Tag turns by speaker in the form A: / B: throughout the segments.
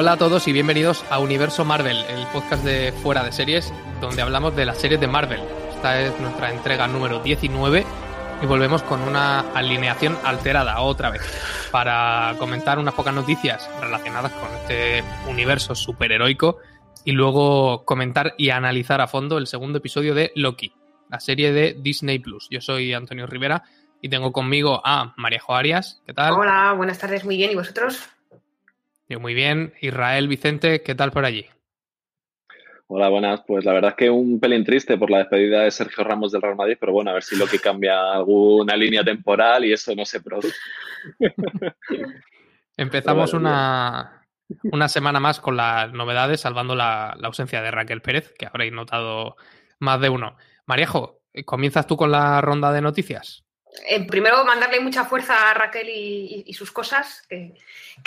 A: Hola a todos y bienvenidos a Universo Marvel, el podcast de Fuera de Series, donde hablamos de las series de Marvel. Esta es nuestra entrega número 19 y volvemos con una alineación alterada otra vez para comentar unas pocas noticias relacionadas con este universo superheroico y luego comentar y analizar a fondo el segundo episodio de Loki, la serie de Disney Plus. Yo soy Antonio Rivera y tengo conmigo a María Arias. ¿Qué tal?
B: Hola, buenas tardes, muy bien. ¿Y vosotros?
A: Yo muy bien. Israel Vicente, ¿qué tal por allí?
C: Hola, buenas. Pues la verdad es que un pelín triste por la despedida de Sergio Ramos del Real Madrid, pero bueno, a ver si lo que cambia alguna línea temporal y eso no se produce.
A: Empezamos una, una semana más con las novedades, salvando la, la, ausencia de Raquel Pérez, que habréis notado más de uno. Maríajo, ¿comienzas tú con la ronda de noticias?
B: Eh, primero, mandarle mucha fuerza a Raquel y, sus cosas, que,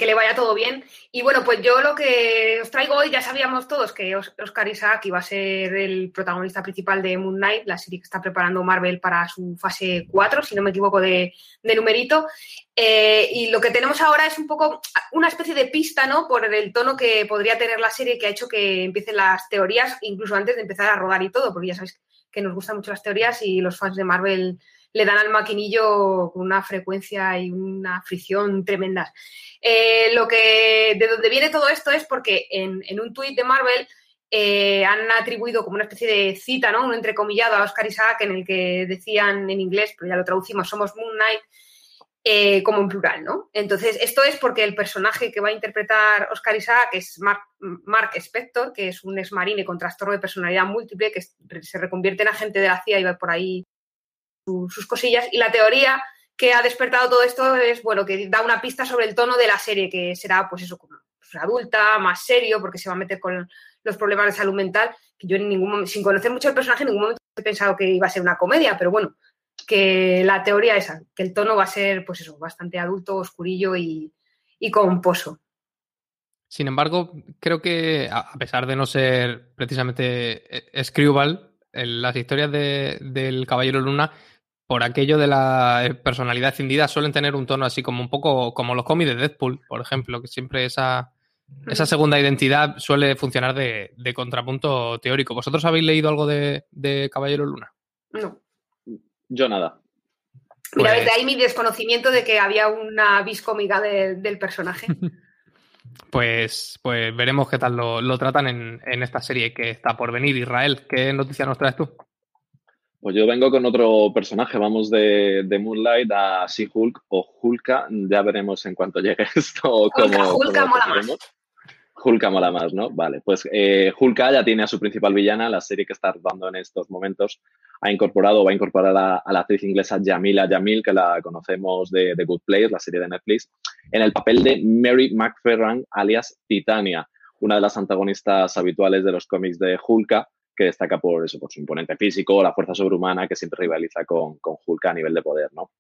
B: le vaya todo bien. Y bueno, pues yo lo que os traigo hoy, ya sabíamos todos que Oscar Isaac iba a ser el protagonista principal de Moon Knight, la serie que está preparando Marvel para su fase 4, si no me equivoco de, de numerito. Eh, y lo que tenemos ahora es un poco una especie de pista, ¿no? Por el tono que podría tener la serie que ha hecho que empiecen las teorías, incluso antes de empezar a rodar y todo, porque ya sabéis que nos gustan mucho las teorías y los fans de Marvel le dan al maquinillo con una frecuencia y una fricción tremendas. Eh, lo que, de donde viene todo esto es porque en, en un tuit de Marvel eh, han atribuido como una especie de cita, ¿no? Un entrecomillado a Oscar Isaac en el que decían en inglés, pero ya lo traducimos, somos Moon Knight, eh, como en plural, ¿no? Entonces, esto es porque el personaje que va a interpretar Oscar Isaac es Mark, Mark Spector, que es un ex marine con trastorno de personalidad múltiple, que se reconvierte en agente de la CIA y va por ahí sus cosillas. Y la teoría que ha despertado todo esto es, bueno, que da una pista sobre el tono de la serie, que será, pues eso, pues, adulta, más serio, porque se va a meter con los problemas de salud mental, que yo en ningún momento, sin conocer mucho el personaje, en ningún momento he pensado que iba a ser una comedia, pero bueno, que la teoría esa, que el tono va a ser, pues eso, bastante adulto, oscurillo y, y composo.
A: Sin embargo, creo que a pesar de no ser precisamente eh, Screwball, las historias de, del Caballero Luna por aquello de la eh, personalidad escindida, suelen tener un tono así como un poco como los cómics de Deadpool, por ejemplo, que siempre esa, esa segunda identidad suele funcionar de, de, contrapunto teórico. ¿Vosotros habéis leído algo de, de Caballero Luna?
B: No.
C: Yo nada.
B: Mira, pues... desde ahí mi desconocimiento de que había una biscómica de, del personaje.
A: pues, pues veremos qué tal lo, lo tratan en, en, esta serie que está por venir. Israel, ¿qué noticia nos traes tú?
C: Pues yo vengo con otro personaje, vamos de, de Moonlight a She-Hulk o Hulka, ya veremos en cuanto llegue esto.
B: Hulka, Hulka mola más.
C: Hulka mola más, ¿no? Vale, pues eh, Hulka ya tiene a su principal villana, la serie que está dando en estos momentos, ha incorporado o va a incorporar a, a, la actriz inglesa Jamila Jamil, que la conocemos de The Good Place, la serie de Netflix, en el papel de Mary McFerran, alias Titania, una de las antagonistas habituales de los cómics de Hulka, que destaca por eso, por su imponente físico, la fuerza sobrehumana que siempre rivaliza con, con Hulk a nivel de poder, ¿no?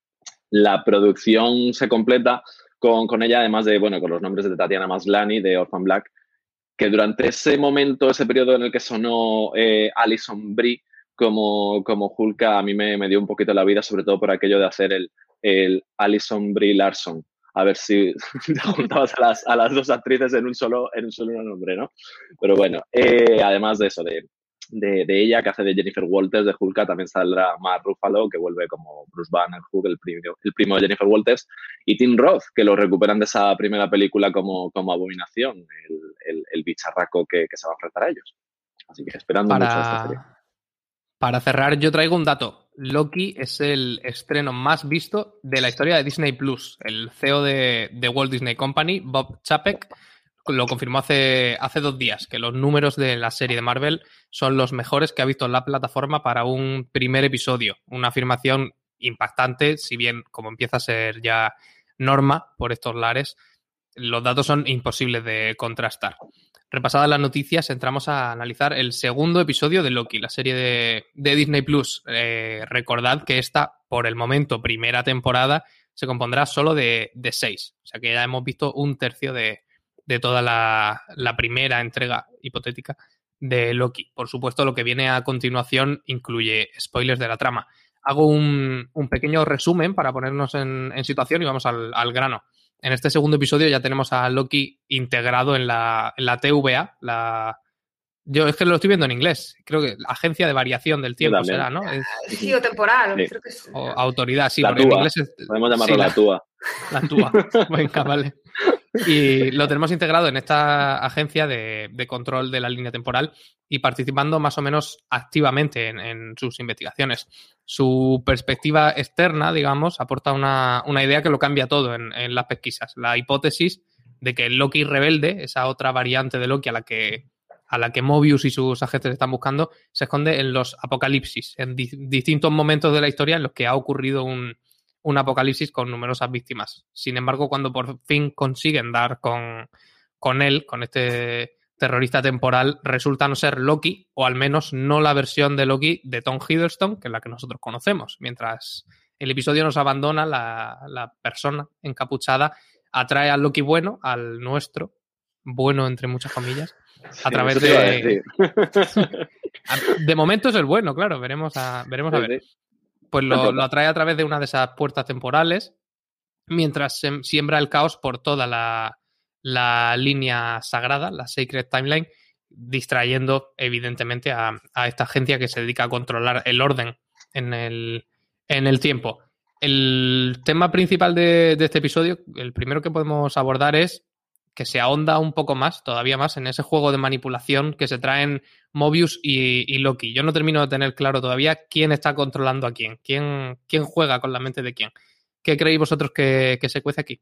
C: La producción se completa con, con, ella, además de, bueno, con los nombres de Tatiana Maslany, de Orphan Black, que durante ese momento, ese periodo en el que sonó eh, Alison Brie como, como Hulk, a mí me, me, dio un poquito la vida, sobre todo por aquello de hacer el, el Alison Brie Larson. A ver si juntabas a las, a las, dos actrices en un solo, en un solo nombre, ¿no? Pero bueno, eh, además de eso, de, de, de, ella, que hace de Jennifer Walters, de Hulka, también saldrá Mark Ruffalo, que vuelve como Bruce Banner, Hulk, el primo, el primo de Jennifer Walters, y Tim Roth, que lo recuperan de esa primera película como, como Abominación, el, el, el bicharraco que, que, se va a enfrentar a ellos. Así que esperando
A: para,
C: mucho esta serie.
A: Para cerrar, yo traigo un dato. Loki es el estreno más visto de la historia de Disney Plus. El CEO de, de Walt Disney Company, Bob Chapek, lo confirmó hace, hace dos días, que los números de la serie de Marvel son los mejores que ha visto la plataforma para un primer episodio. Una afirmación impactante, si bien como empieza a ser ya norma por estos lares, los datos son imposibles de contrastar. Repasadas las noticias, entramos a analizar el segundo episodio de Loki, la serie de, de Disney Plus. Eh, recordad que esta, por el momento, primera temporada, se compondrá solo de, de seis. O sea que ya hemos visto un tercio de, de toda la, la, primera entrega hipotética de Loki. Por supuesto, lo que viene a continuación incluye spoilers de la trama. Hago un, un pequeño resumen para ponernos en, en, situación y vamos al, al grano. en este segundo episodio ya tenemos a Loki integrado en la, en la TVA, la, yo es que lo estoy viendo en inglés. Creo que agencia de variación del tiempo será, ¿no? Es...
B: Sí, o temporal.
A: Creo que es... o autoridad, sí,
C: la
A: porque en inglés es...
C: Podemos llamarlo la, TUA.
A: La TUA. Venga, vale. Y lo tenemos integrado en esta agencia de, de, control de la línea temporal y participando más o menos activamente en, sus investigaciones. Su perspectiva externa, digamos, aporta una, una idea que lo cambia todo en, en las pesquisas. La hipótesis de que Loki rebelde, esa otra variante de Loki a la que a la que Mobius y sus agentes están buscando, se esconde en los apocalipsis, en di distintos momentos de la historia en los que ha ocurrido un, un, apocalipsis con numerosas víctimas. Sin embargo, cuando por fin consiguen dar con, con él, con este terrorista temporal, resulta no ser Loki, o al menos no la versión de Loki de Tom Hiddleston, que es la que nosotros conocemos. Mientras el episodio nos abandona, la, la persona encapuchada atrae al Loki bueno, al nuestro, bueno entre muchas comillas, a
C: Sí,
A: través
C: a
A: de.
C: decir.
A: De momento es el bueno, claro, veremos a, veremos a ver. Pues lo, lo atrae a través de una de esas puertas temporales, mientras se- siembra el caos por toda la, la línea sagrada, la Sacred Timeline, distrayendo evidentemente a, a esta agencia que se dedica a controlar el orden en el, en el tiempo. El tema principal de, de este episodio, el primero que podemos abordar es que se ahonda un poco más, todavía más, en ese juego de manipulación que se traen Mobius y, Loki. Yo no termino de tener claro todavía quién está controlando a quién, quién, quién juega con la mente de quién. ¿Qué creéis vosotros que, que se cuece aquí?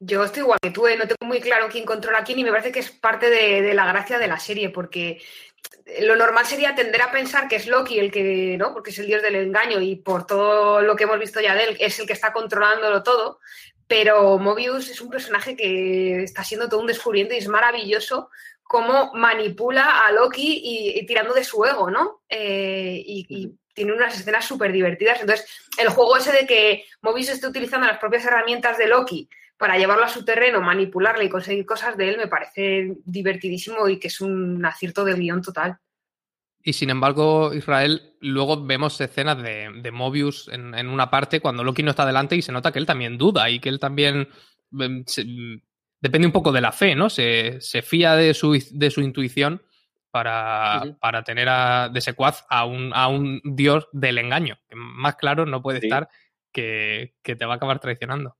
B: Yo estoy igual que tú, ¿eh? no tengo muy claro quién controla a quién y me parece que es parte de, de la gracia de la serie, porque lo normal sería tender a pensar que es Loki el que, ¿no? Porque es el dios del engaño y por todo lo que hemos visto ya de él, es el que está controlándolo todo. Pero Mobius es un personaje que está siendo todo un descubrimiento y es maravilloso cómo manipula a Loki y, y tirando de su ego, ¿no? Eh, y, y tiene unas escenas súper divertidas. Entonces, el juego ese de que Mobius esté utilizando las propias herramientas de Loki para llevarlo a su terreno, manipularle y conseguir cosas de él, me parece divertidísimo y que es un acierto de guion total.
A: Y sin embargo, Israel, luego vemos escenas de, de Mobius en, en, una parte cuando Loki no está delante y se nota que él también duda y que él también mm, se, mm, depende un poco de la fe, ¿no? Se, se fía de su, de su intuición para, para tener a, de secuaz a un, a un dios del engaño. Que más claro no puede sí. estar que, que te va a acabar traicionando.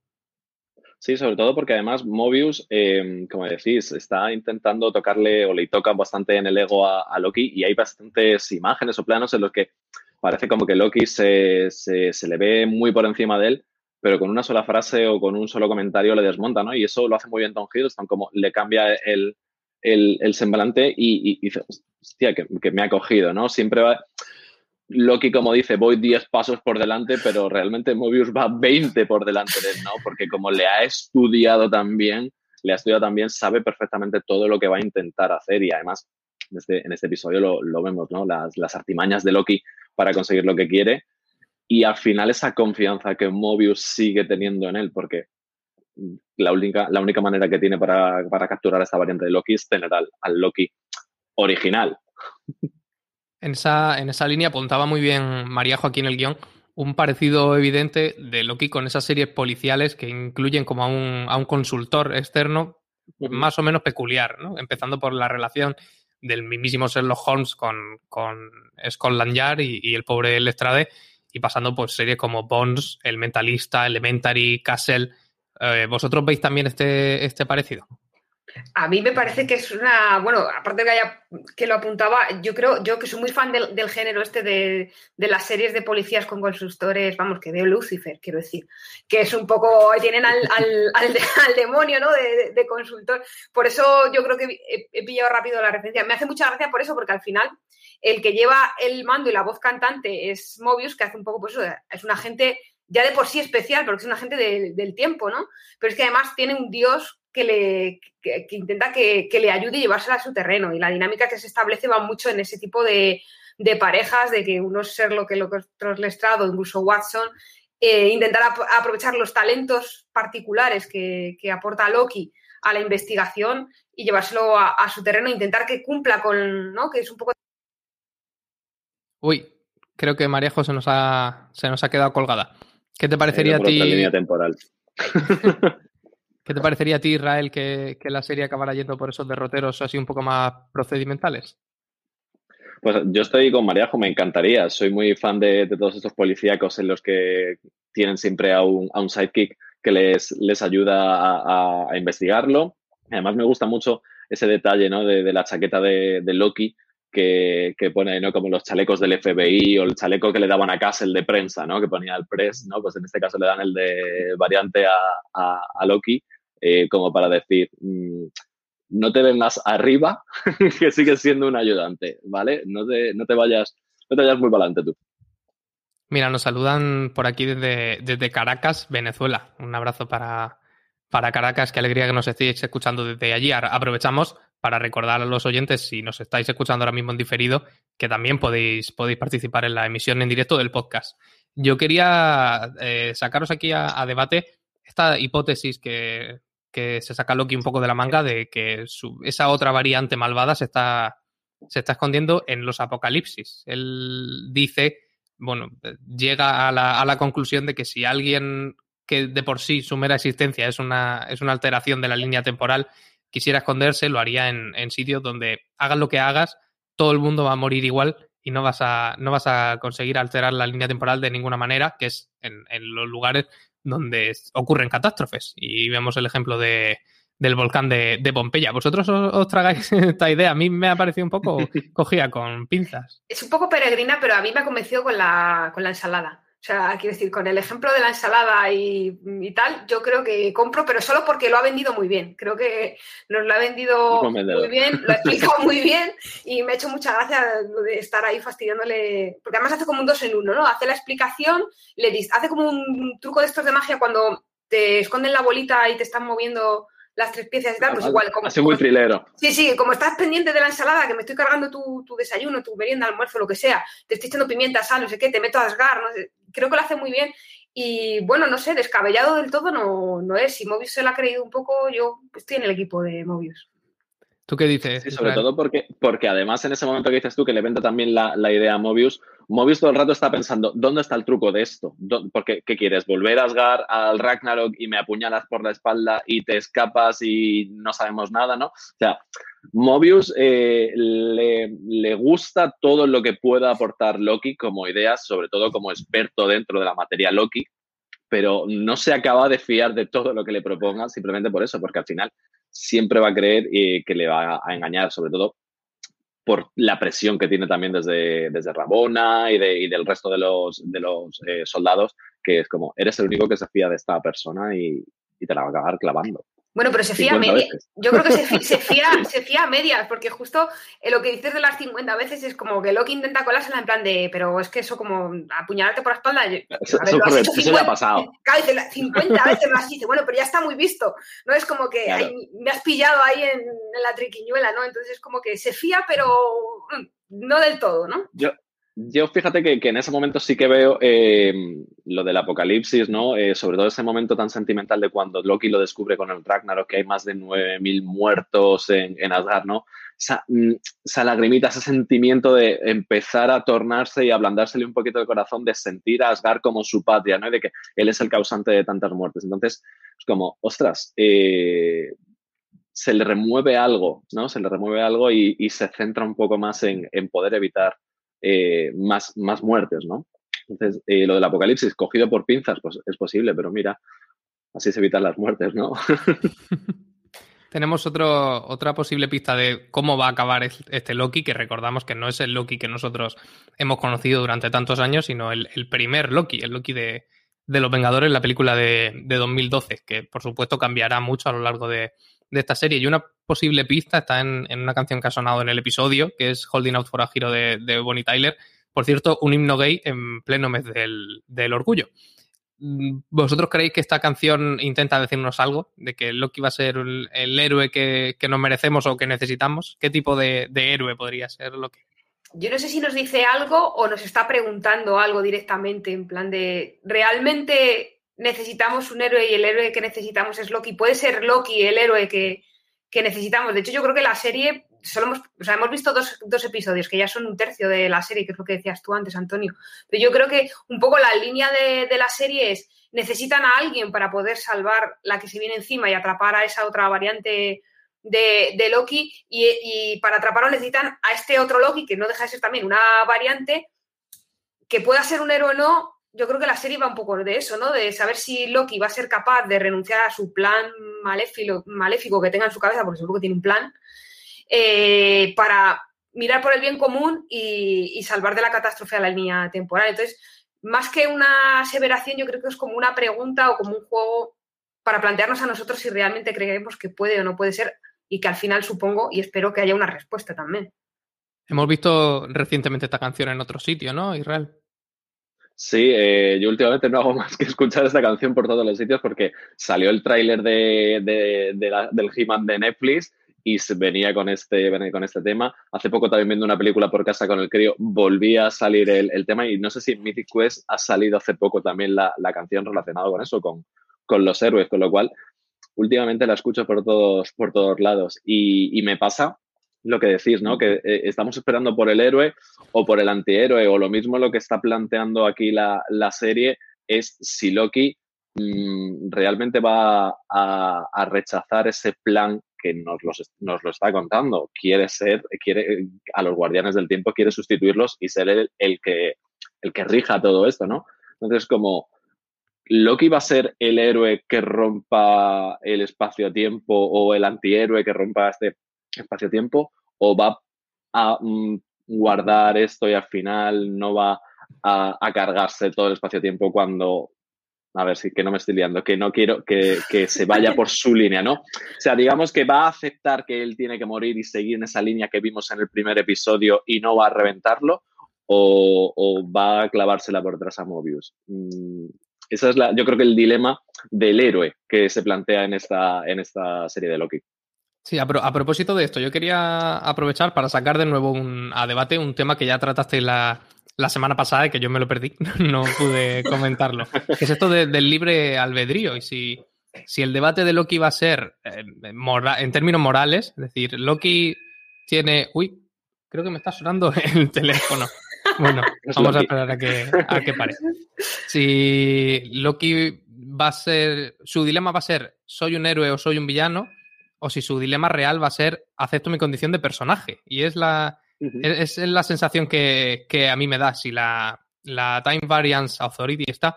C: Sí, sobre todo porque además Mobius, eh, como decís, está intentando tocarle o le toca bastante en el ego a, Loki y hay bastantes imágenes o planos en los que parece como que Loki se, se, le ve muy por encima de él, pero con una sola frase o con un solo comentario le desmonta, ¿no? Y eso lo hace muy bien Tom Hiddleston, como le cambia el, el, semblante y, y, hostia, que, me ha cogido, ¿no? Siempre va... Loki, como dice, voy 10 pasos por delante, pero realmente Mobius va 20 por delante de él, ¿no? Porque como le ha estudiado también, le ha estudiado también, sabe perfectamente todo lo que va a intentar hacer y además en este, este episodio lo, lo vemos, ¿no? Las, artimañas de Loki para conseguir lo que quiere y al final esa confianza que Mobius sigue teniendo en él, porque la única, la única manera que tiene para, para capturar esta variante de Loki es tener al, al Loki original.
A: En esa, en esa línea apuntaba muy bien Mariajo aquí en el guion un parecido evidente de Loki con esas series policiales que incluyen como a un, a un consultor externo uh -huh. más o menos peculiar, ¿no? empezando por la relación del mismísimo Sherlock Holmes con, con Scotland Yard y, y, el pobre Lestrade y pasando por series como Bones, El Mentalista, Elementary, Castle. Eh, ¿Vosotros veis también este, este parecido?
B: A mí me parece que es una, bueno, aparte de que, haya, que lo apuntaba, yo creo, yo que soy muy fan del, del género este de, de, las series de policías con consultores, vamos, que veo Lucifer, quiero decir, que es un poco, tienen al, al, al, al demonio, ¿no? De, de, consultor. Por eso yo creo que he, he, pillado rápido la referencia. Me hace mucha gracia por eso, porque al final el que lleva el mando y la voz cantante es Mobius, que hace un poco, pues eso, es un agente ya de por sí especial, porque es un agente de, del tiempo, ¿no? Pero es que además tiene un dios que, le, que, que intenta que, que, le ayude y llevársela a su terreno. Y la dinámica que se establece va mucho en ese tipo de, de parejas, de que uno es ser lo que lo otro es Lestrado, incluso Watson, eh, intentar ap aprovechar los talentos particulares que, que, aporta Loki a la investigación y llevárselo a, a, su terreno intentar que cumpla con, ¿no? Que es un poco...
A: Uy, creo que Marejo se nos ha, se nos ha quedado colgada. ¿Qué te parecería a ti?
C: línea temporal.
A: ¿Qué te parecería a ti, Israel, que, la serie acabara yendo por esos derroteros así un poco más procedimentales?
C: Pues yo estoy con Mariajo, me encantaría. Soy muy fan de, todos estos policíacos en los que tienen siempre a un, sidekick que les, les ayuda a, investigarlo. Además, me gusta mucho ese detalle ¿no? de, la chaqueta de, Loki que, pone ¿no? como los chalecos del FBI o el chaleco que le daban a casa, el de prensa, ¿no? que ponía el press, ¿no? pues en este caso le dan el de variante a Loki eh, como para decir, mm, no te vengas arriba, que sigues siendo un ayudante, ¿vale? No te, no te vayas, no te vayas muy para adelante tú.
A: Mira, nos saludan por aquí desde, desde Caracas, Venezuela. Un abrazo para, para Caracas, qué alegría que nos estéis escuchando desde allí. Aprovechamos para recordar a los oyentes, si nos estáis escuchando ahora mismo en diferido, que también podéis, podéis participar en la emisión en directo del podcast. Yo quería eh, sacaros aquí a, debate esta hipótesis que, que se saca Loki un poco de la manga de que esa otra variante malvada se está, se está escondiendo en los apocalipsis. Él dice, bueno, llega a la, a la conclusión de que si alguien que de por sí su mera existencia es una, es una alteración de la línea temporal, quisiera esconderse, lo haría en, en, sitios donde hagas lo que hagas, todo el mundo va a morir igual y no vas a, no vas a conseguir alterar la línea temporal de ninguna manera, que es en, en los lugares donde ocurren catástrofes. Y vemos el ejemplo de, del volcán de, Pompeya. ¿Vosotros os, tragáis esta idea? A mí me ha parecido un poco cogida con pinzas.
B: Es un poco peregrina, pero a mí me ha convencido con la, con la ensalada. O sea, quiero decir, con el ejemplo de la ensalada y, tal, yo creo que compro, pero solo porque lo ha vendido muy bien. Creo que nos lo ha vendido muy bien, lo ha explicado muy bien y me ha hecho mucha gracia de estar ahí fastidiándole. Porque además hace como un dos en uno, ¿no? Hace la explicación, le dice, hace como un truco de estos de magia cuando te esconden la bolita y te están moviendo las tres piezas y tal, pues igual.
C: Como, muy trilero.
B: Sí, sí, como estás pendiente de la ensalada, que me estoy cargando tu, tu, desayuno, tu merienda, almuerzo, lo que sea, te estoy echando pimienta, sal, no sé qué, te meto a asgar, no sé, creo que lo hace muy bien. Y bueno, no sé, descabellado del todo no, no es. Si Mobius se lo ha creído un poco, yo estoy en el equipo de Mobius.
A: ¿Tú qué dices?
C: Sí, sobre todo porque, porque además en ese momento que dices tú que le vende también la, la, idea a Mobius, Mobius todo el rato está pensando, ¿dónde está el truco de esto? Porque, ¿qué quieres? ¿Volver a Asgar al Ragnarok y me apuñalas por la espalda y te escapas y no sabemos nada, ¿no? O sea, Mobius eh, le, le, gusta todo lo que pueda aportar Loki como ideas, sobre todo como experto dentro de la materia Loki, pero no se acaba de fiar de todo lo que le proponga simplemente por eso, porque al final siempre va a creer eh, que le va a engañar, sobre todo por la presión que tiene también desde, desde Rabona y, de, y del resto de los, de los eh, soldados, que es como, eres el único que se fía de esta persona y, y te la va a acabar clavando.
B: Bueno, pero se fía a medias. Yo creo que se, fía, se fía a medias, porque justo eh, lo que dices de las 50 veces es como que Loki intenta colársela en plan de, pero es que eso como apuñalarte por la espalda.
C: Eso, eso, ha pasado.
B: Claro, 50 veces más dice, bueno, pero ya está muy visto. No es como que me has pillado ahí en, la triquiñuela, ¿no? Entonces es como que se fía, pero mm, no del todo, ¿no?
C: Yo, yo fíjate que, en ese momento sí que veo eh, lo del apocalipsis, ¿no? Eh, sobre todo ese momento tan sentimental de cuando Loki lo descubre con el Ragnarok, que hay más de 9.000 muertos en, en, Asgard, ¿no? Mm, esa, lagrimita, ese sentimiento de empezar a tornarse y ablandársele un poquito el corazón, de sentir a Asgard como su patria, ¿no? Y de que él es el causante de tantas muertes. Entonces, es como, ostras, eh, se le remueve algo, ¿no? Se le remueve algo y, y se centra un poco más en, en poder evitar eh, más, más muertes, ¿no? Entonces, eh, lo del apocalipsis cogido por pinzas, pues es posible, pero mira, así se evitan las muertes, ¿no?
A: Tenemos otro, otra posible pista de cómo va a acabar este Loki, que recordamos que no es el Loki que nosotros hemos conocido durante tantos años, sino el, primer Loki, el Loki de, los Vengadores, la película de, de, 2012, que por supuesto cambiará mucho a lo largo de, de esta serie. Y una posible pista está en, una canción que ha sonado en el episodio, que es Holding Out for a Hero de, Bonnie Tyler. Por cierto, un himno gay en pleno mes del, orgullo. Mm, ¿Vosotros creéis que esta canción intenta decirnos algo? ¿De que Loki va a ser el, héroe que, nos merecemos o que necesitamos? ¿Qué tipo de, de héroe podría ser Loki?
B: Yo no sé si nos dice algo o nos está preguntando algo directamente, en plan de, ¿realmente necesitamos un héroe y el héroe que necesitamos es Loki. Puede ser Loki el héroe que, necesitamos. De hecho, yo creo que la serie solo hemos, o sea, hemos visto dos, dos, episodios que ya son un tercio de la serie, que es lo que decías tú antes, Antonio. Pero yo creo que un poco la línea de, de la serie es necesitan a alguien para poder salvar la que se viene encima y atrapar a esa otra variante de, de Loki y, y, para atraparlo necesitan a este otro Loki que no deja de ser también una variante que pueda ser un héroe o no. Yo creo que la serie va un poco de eso, ¿no? De saber si Loki va a ser capaz de renunciar a su plan maléfico, maléfico que tenga en su cabeza, porque seguro que tiene un plan, eh, para mirar por el bien común y, y, salvar de la catástrofe a la línea temporal. Entonces, más que una aseveración, yo creo que es como una pregunta o como un juego para plantearnos a nosotros si realmente creemos que puede o no puede ser y que al final supongo y espero que haya una respuesta también.
A: Hemos visto recientemente esta canción en otro sitio, ¿no, Israel?
C: Sí, eh, yo últimamente no hago más que escuchar esta canción por todos los sitios porque salió el tráiler de, del He-Man de Netflix y venía con este, venía con este tema. Hace poco también viendo una película por casa con el crío, volvía a salir el, el, tema y no sé si Mythic Quest ha salido hace poco también la, la canción relacionada con eso, con, con, los héroes, con lo cual últimamente la escucho por todos, por todos lados y, y me pasa lo que decís, ¿no? Que eh, estamos esperando por el héroe o por el antihéroe o lo mismo lo que está planteando aquí la, la serie es si Loki mmm, realmente va a, a, rechazar ese plan que nos, los, nos, lo está contando. Quiere ser, quiere, a los guardianes del tiempo quiere sustituirlos y ser el, el que, el que rija todo esto, ¿no? Entonces, como Loki va a ser el héroe que rompa el espacio-tiempo o el antihéroe que rompa este espacio-tiempo o va a mm, guardar esto y al final no va a, a cargarse todo el espacio-tiempo cuando a ver si que no me estoy liando, que no quiero que, que, se vaya por su línea, ¿no? O sea, digamos que va a aceptar que él tiene que morir y seguir en esa línea que vimos en el primer episodio y no va a reventarlo, o, o va a clavársela por detrás a Mobius. Mm, esa es la, yo creo que el dilema del héroe que se plantea en esta, en esta serie de Loki.
A: Sí, a, pro, a, propósito de esto, yo quería aprovechar para sacar de nuevo un, a debate un tema que ya trataste la, la semana pasada y que yo me lo perdí, no pude comentarlo, que es esto de, del libre albedrío. Y si, si, el debate de Loki va a ser eh, mora, en términos morales, es decir, Loki tiene... Uy, creo que me está sonando el teléfono. Bueno, vamos a esperar a que, a que pare. Si Loki va a ser, su dilema va a ser, soy un héroe o soy un villano, o si su dilema real va a ser acepto mi condición de personaje. Y es la, uh -huh. es, es, la sensación que, que, a mí me da. Si la, la Time Variance Authority está,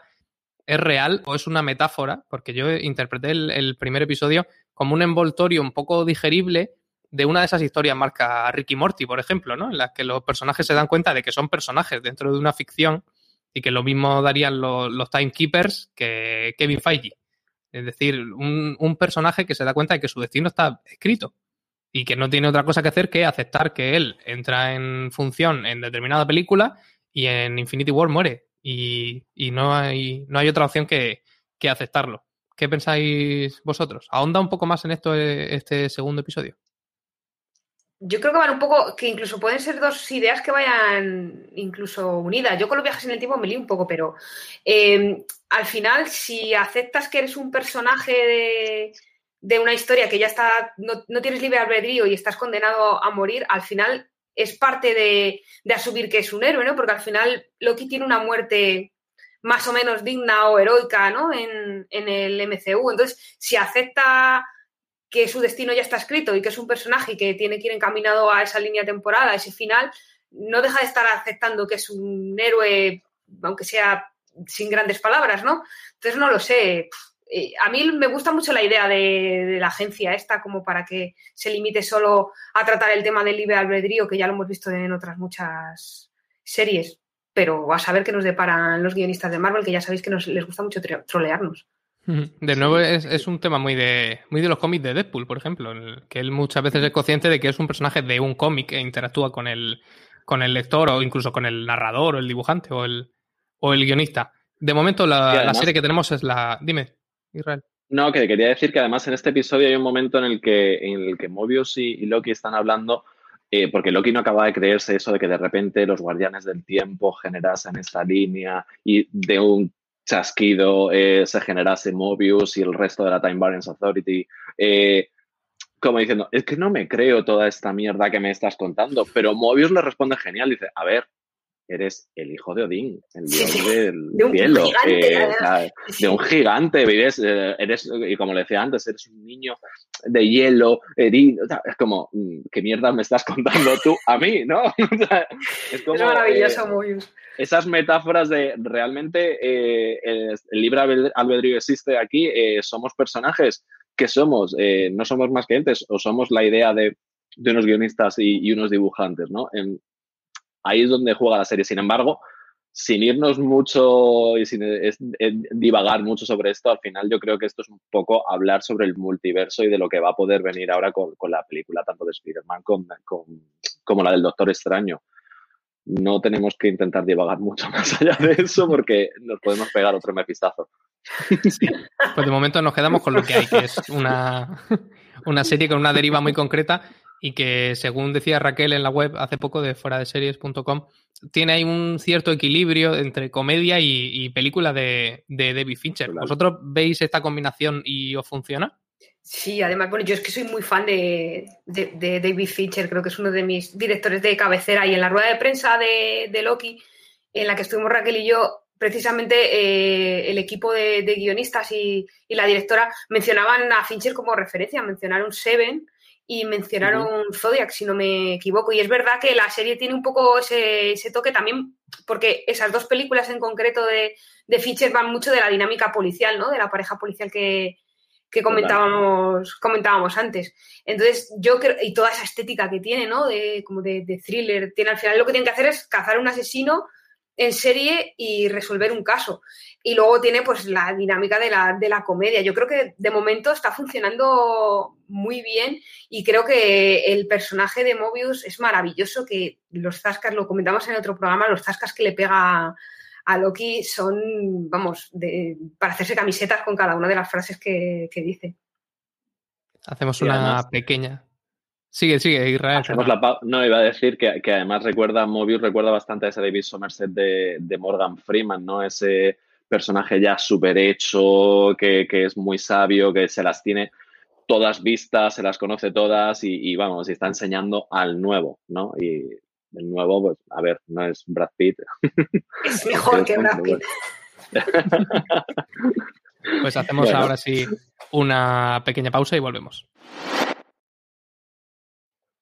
A: es real o es una metáfora, porque yo interpreté el, el, primer episodio como un envoltorio un poco digerible de una de esas historias marca Ricky Morty, por ejemplo, ¿no? En las que los personajes se dan cuenta de que son personajes dentro de una ficción y que lo mismo darían los, los timekeepers que Kevin Feige. Es decir, un, personaje que se da cuenta de que su destino está escrito y que no tiene otra cosa que hacer que aceptar que él entra en función en determinada película y en Infinity War muere. Y, y no, hay, no hay otra opción que, que, aceptarlo. ¿Qué pensáis vosotros? ¿Ahonda un poco más en esto este segundo episodio?
B: Yo creo que van un poco, que incluso pueden ser dos ideas que vayan incluso unidas. Yo con los viajes en el tiempo me lío un poco, pero eh, al final, si aceptas que eres un personaje de, de una historia que ya está, no, no, tienes libre albedrío y estás condenado a morir, al final es parte de, de, asumir que es un héroe, ¿no? Porque al final Loki tiene una muerte más o menos digna o heroica, ¿no? En, en el MCU. Entonces, si acepta que su destino ya está escrito y que es un personaje que tiene que ir encaminado a esa línea temporal, a ese final, no deja de estar aceptando que es un héroe, aunque sea sin grandes palabras, ¿no? Entonces no lo sé. Eh, a mí me gusta mucho la idea de, de, la agencia esta, como para que se limite solo a tratar el tema del libre albedrío, que ya lo hemos visto en otras muchas series. Pero a saber qué nos deparan los guionistas de Marvel, que ya sabéis que nos, les gusta mucho trolearnos.
A: De nuevo, es, es, un tema muy de, muy de los cómics de Deadpool, por ejemplo, que él muchas veces es consciente de que es un personaje de un cómic e interactúa con el, con el lector o incluso con el narrador o el dibujante o el, o el guionista. De momento, la, además, la serie que tenemos es la. Dime, Israel.
C: No, que quería decir que además en este episodio hay un momento en el que, en el que Mobius y, y Loki están hablando eh, porque Loki no acaba de creerse eso de que de repente los guardianes del tiempo generasen esta línea y de un chasquido eh, se generase Mobius y el resto de la Time Variance Authority. Eh, como diciendo, es que no me creo toda esta mierda que me estás contando, pero Mobius le responde genial, dice, a ver, eres el hijo de Odín, el dios del
B: de un
C: cielo,
B: gigante,
C: eh, de un gigante, eres, eh, eres, y como le decía antes, eres un niño de hielo, herido, es como, mm, ¿qué mierda me estás contando tú a mí, no? Es como,
B: Es maravilloso,
C: eh, esas metáforas de realmente eh, el, el libre albed- albedrío existe aquí, somos personajes que somos, no somos más que entes, o somos la idea de, de unos guionistas y, y unos dibujantes, ¿no? En- ahí es donde juega la serie. Sin embargo, sin irnos mucho y sin divagar mucho sobre esto, al final yo creo que esto es un poco hablar sobre el multiverso y de lo que va a poder venir ahora con, con la película, tanto de Spider-Man con- con- como la del Doctor Extraño. No tenemos que intentar divagar mucho más allá de eso porque nos podemos pegar otro mefistazo.
A: Pues de momento nos quedamos con lo que hay, que es una, una serie con una deriva muy concreta y que, según decía Raquel en la web hace poco de fuera de series.com, tiene ahí un cierto equilibrio entre comedia y, y película de, de David Fincher.
C: Claro.
A: ¿Vosotros veis esta combinación y os funciona?
B: Sí, además, bueno, yo es que soy muy fan de, de- de David Fincher, creo que es uno de mis directores de cabecera y en la rueda de prensa de, de Loki, en la que estuvimos Raquel y yo, precisamente eh, el equipo de, de guionistas y, y la directora mencionaban a Fincher como referencia, mencionaron Seven y mencionaron Zodiac, si no me equivoco. Y es verdad que la serie tiene un poco ese, ese toque también, porque esas dos películas en concreto de, de Fincher van mucho de la dinámica policial, ¿no? De la pareja policial que, que comentábamos, comentábamos antes. Entonces, yo creo, y toda esa estética que tiene, ¿no? De, como de, de thriller, tiene al final lo que tienen que hacer es cazar un asesino en serie y resolver un caso. Y luego tiene pues la dinámica de la, de la comedia. Yo creo que de momento está funcionando muy bien y creo que el personaje de Mobius es maravilloso, que los zascas, lo comentamos en otro programa, los zascas que le pega a Loki son, vamos, de, para hacerse camisetas con cada una de las frases que, que dice.
A: Hacemos una
C: además-
A: pequeña. Sigue, sigue, Israel.
C: La no, iba a decir que, que además recuerda, Mobius recuerda bastante a ese David Somerset de, de Morgan Freeman, ¿no? Ese personaje ya súper hecho, que, que es muy sabio, que se las tiene todas vistas, se las conoce todas y, y vamos, y está enseñando al nuevo, ¿no? Y el nuevo, pues, a ver, no es Brad Pitt.
B: Es mejor que Brad Pitt.
A: Pues hacemos
C: Bueno.
A: ahora sí una pequeña pausa y volvemos.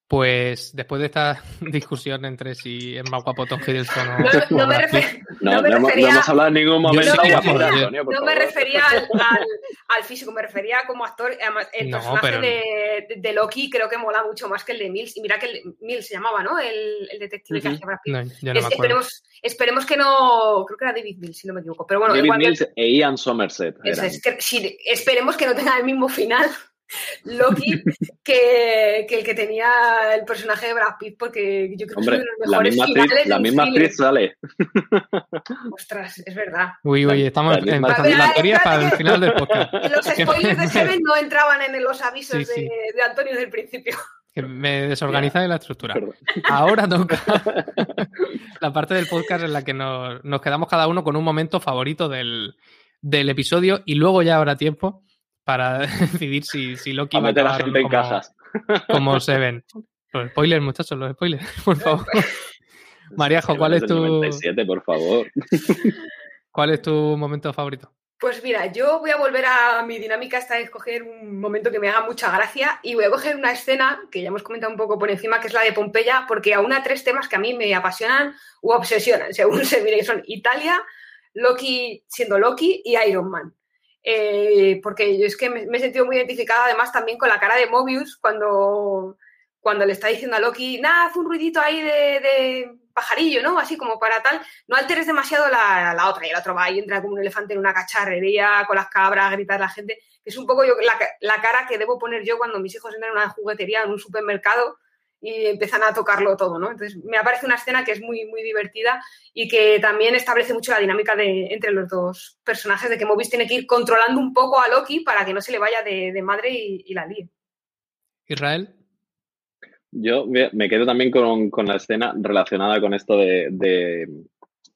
A: Pues después de esta discusión entre si es más guapo Tom Hiddleston o,
B: No, no me refer-
C: No,
B: No me
C: no hemos, no
B: refería-
C: hemos hablado en ningún momento
A: yo-
C: Antonio,
B: No me refería al, al- al físico, me refería como actor. Además, el
A: No,
B: personaje
A: pero-
B: de, de Loki creo que mola mucho más que el de Mills. Y mira que el, Mills se llamaba, ¿no? El, el detective que
C: Ujú.
B: hacía Brad Pitt.
A: no, yo no
B: Es-
A: me acuerdo.
B: esperemos, esperemos que no. Creo que era David Mills, si no me equivoco. Pero bueno,
C: David
B: igual que-
C: Mills e Ian Somerset.
B: es, que sí, esperemos que no tenga el mismo final Loki que, que el que tenía el personaje de Brad Pitt, porque yo creo que es uno de los
C: la
B: mejores
C: misma
B: finales
C: actriz,
B: de
C: la misma actriz sale.
B: Ostras, es verdad.
A: Uy, uy, estamos
C: la
A: empezando
B: Espera,
A: las teorías para el final del podcast.
B: Los spoilers de Seven no entraban en los avisos
A: Sí, sí.
B: De, de Antonio desde el principio.
A: Que me desorganiza de la estructura.
C: Perdón.
A: Ahora toca la parte del podcast en la que nos, nos quedamos cada uno con un momento favorito del, del episodio y luego ya habrá tiempo para decidir si, si Loki
C: A
A: va a
C: meter a
A: acabar
C: gente en
A: como,
C: cajas.
A: como se ven. Los spoilers, muchachos, los spoilers, por favor. Mariajo, ¿cuál es tu-
C: 97, por favor.
A: ¿Cuál es tu momento favorito?
B: Pues mira, yo voy a volver a mi dinámica esta de escoger un momento que me haga mucha gracia y voy a coger una escena que ya hemos comentado un poco por encima, que es la de Pompeya, porque aúna tres temas que a mí me apasionan u obsesionan, según se mire, que son Italia, Loki siendo Loki y Iron Man. Eh, porque yo es que me, me he sentido muy identificada además también con la cara de Mobius cuando, cuando le está diciendo a Loki, nada, haz un ruidito ahí de, de pajarillo, ¿no? Así como para tal, no alteres demasiado la, la otra. Y el otro va y entra como un elefante en una cacharrería con las cabras, a gritar a la gente. Es un poco yo, la, la cara que debo poner yo cuando mis hijos entran en una juguetería, en un supermercado y empiezan a tocarlo todo, ¿no? Entonces me aparece una escena que es muy, muy divertida y que también establece mucho la dinámica de, entre los dos personajes, de que Mobius tiene que ir controlando un poco a Loki para que no se le vaya de, de madre y, y la líe.
A: Israel.
C: Yo me me quedo también con, con la escena relacionada con esto de, de,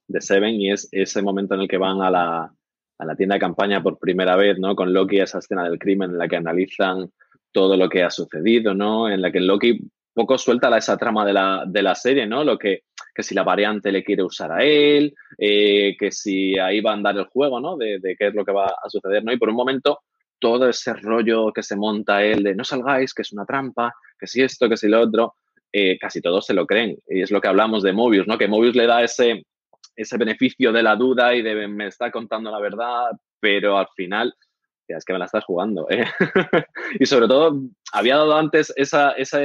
C: de Seven y es ese momento en el que van a la, a la tienda de campaña por primera vez, ¿no? Con Loki, esa escena del crimen en la que analizan todo lo que ha sucedido, ¿no? En la que Loki poco suelta esa trama de la, de la serie, ¿no? Lo que, que si la variante le quiere usar a él, eh, que si ahí va a andar el juego, ¿no? De, qué es lo que va a suceder, ¿no? Y por un momento, todo ese rollo que se monta él de no salgáis, que es una trampa, que si esto, que si lo otro, eh, casi todos se lo creen. Y es lo que hablamos de Mobius, ¿no? Que Mobius le da ese, ese beneficio de la duda y de me está contando la verdad, pero al final es que me la estás jugando. ¿eh? y sobre todo, había dado antes esa, esa,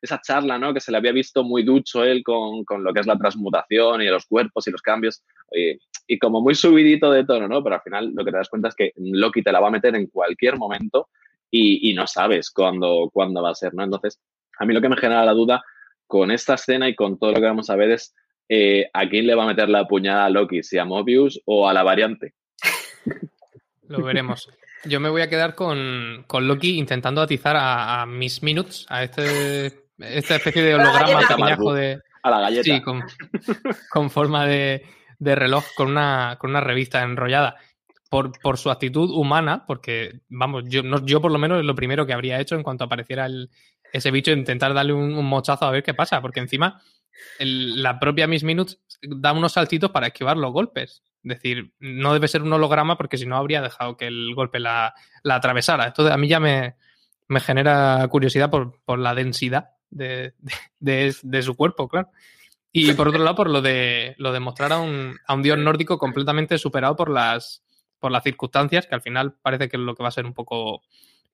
C: esa, charla, ¿no? Que se le había visto muy ducho él con, con, lo que es la transmutación y los cuerpos y los cambios. Y, como muy subidito de tono, ¿no? Pero al final lo que te das cuenta es que Loki te la va a meter en cualquier momento y, y no sabes cuándo, cuándo va a ser, ¿no? Entonces, a mí lo que me genera la duda con esta escena y con todo lo que vamos a ver es eh, a quién le va a meter la puñada a Loki, si a Mobius o a la variante.
A: Lo veremos. Yo me voy a quedar con, con Loki intentando atizar a, a, Miss Minutes, a este, esta especie de holograma pequeñajo de.
C: A la galleta.
A: Sí, con, con forma de, de, reloj, con una, con una revista enrollada. Por, por, su actitud humana, porque, vamos, yo, no, yo por lo menos es lo primero que habría hecho en cuanto apareciera el, ese bicho, intentar darle un, un, mochazo a ver qué pasa, porque encima el, la propia Miss Minutes da unos saltitos para esquivar los golpes. Es decir, no debe ser un holograma porque si no habría dejado que el golpe la, la atravesara. Entonces, a mí ya me, me genera curiosidad por, por la densidad de, de, su cuerpo, claro. Y por otro lado, por lo de, lo de mostrar a un, a un dios nórdico completamente superado por las, por las circunstancias, que al final parece que es lo que va a ser un poco,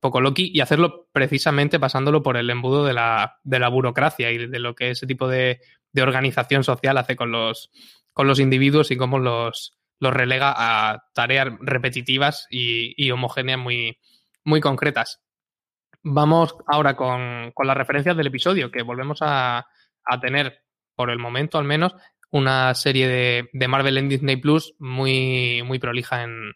A: poco Loki, y hacerlo precisamente pasándolo por el embudo de la, de la burocracia y de lo que ese tipo de, de organización social hace con los, con los individuos y cómo los, los relega a tareas repetitivas y, y homogéneas muy, muy concretas. Vamos ahora con, con, las referencias del episodio, que volvemos a, a, tener, por el momento al menos, una serie de, de Marvel en Disney Plus muy, muy prolija en,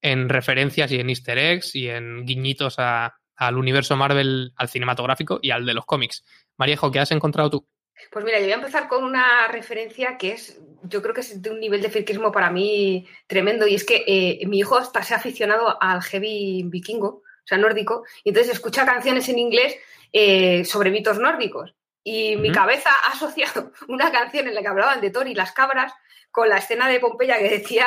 A: en, referencias y en easter eggs y en guiñitos a, al universo Marvel, al cinematográfico y al de los cómics. Mariejo, ¿qué has encontrado tú?
B: Pues mira, yo voy a empezar con una referencia que es, yo creo que es de un nivel de friquismo para mí tremendo, y es que eh, mi hijo está, se ha aficionado al heavy vikingo, o sea, nórdico, y entonces escucha canciones en inglés eh, sobre mitos nórdicos. Y uh -huh. mi cabeza ha asociado una canción en la que hablaban de Thor y las cabras con la escena de Pompeya que decía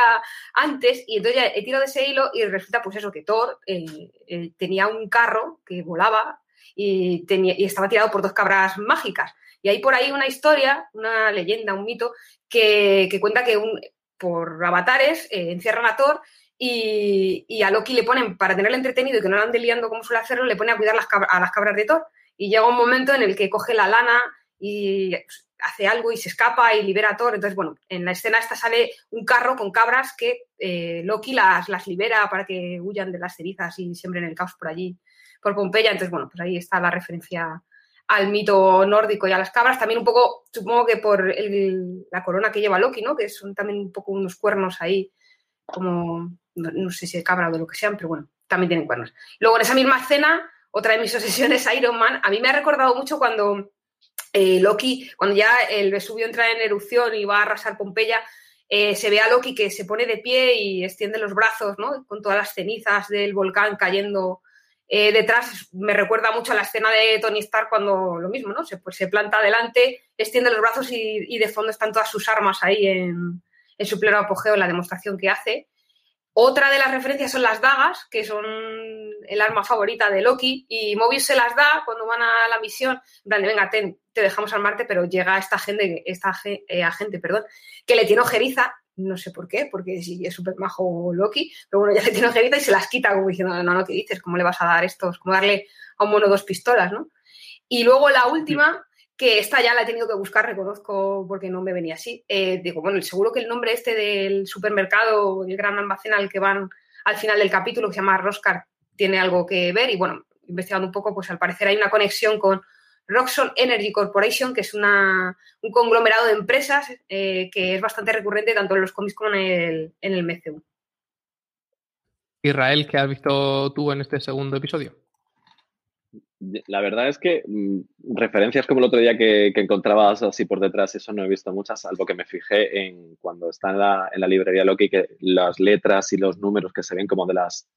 B: antes, y entonces ya he tirado de ese hilo y resulta pues eso, que Thor eh, eh, tenía un carro que volaba y, tenía, y estaba tirado por dos cabras mágicas. Y hay por ahí una historia, una leyenda, un mito, que, que cuenta que un, por avatares eh, encierran a Thor y, a Loki le ponen, para tenerlo entretenido y que no lo ande liando como suele hacerlo, le pone a cuidar las a las cabras de Thor. Y llega un momento en el que coge la lana y hace algo y se escapa y libera a Thor. Entonces, bueno, en la escena esta sale un carro con cabras que eh, Loki las, libera para que huyan de las cenizas y siembren el caos por allí, por Pompeya. Entonces, bueno, pues ahí está la referencia al mito nórdico y a las cabras, también un poco, supongo que por el, la corona que lleva Loki, ¿no? Que son también un poco unos cuernos ahí, como, no, sé si de cabra o de lo que sean, pero bueno, también tienen cuernos. Luego en esa misma escena, otra de mis obsesiones, Iron Man, a mí me ha recordado mucho cuando eh, Loki, cuando ya el Vesubio entra en erupción y va a arrasar Pompeya, eh, se ve a Loki que se pone de pie y extiende los brazos, ¿no? Con todas las cenizas del volcán cayendo eh, detrás me recuerda mucho a la escena de Tony Stark cuando lo mismo, ¿no? Se, pues, se planta adelante, extiende los brazos y, y, de fondo están todas sus armas ahí en, en su pleno apogeo, en la demostración que hace. Otra de las referencias son las dagas, que son el arma favorita de Loki, y Mobius se las da cuando van a la misión, de venga, te, te dejamos al Marte, pero llega esta gente, esta eh, agente, perdón, que le tiene ojeriza no sé por qué, porque es súper majo Loki, pero bueno, ya le tiene ojerita y se las quita como diciendo, no, no, ¿qué dices? ¿Cómo le vas a dar estos? Como darle a un mono dos pistolas, ¿no? Y luego la última, que esta ya la he tenido que buscar, reconozco porque no me venía así. Eh, digo, bueno, seguro que el nombre este del supermercado, el gran almacén al que van al final del capítulo, que se llama Roscar, tiene algo que ver y bueno, investigando un poco, pues al parecer hay una conexión con Roxxon Energy Corporation, que es una, un conglomerado de empresas eh, que es bastante recurrente tanto en los cómics como en el, en el MCU.
A: Israel, ¿qué has visto tú en este segundo episodio?
C: La verdad es que mmm, referencias como el otro día que, que, encontrabas así por detrás, eso no he visto muchas, salvo que me fijé en cuando está en la, en la librería Loki, que las letras y los números que se ven como de las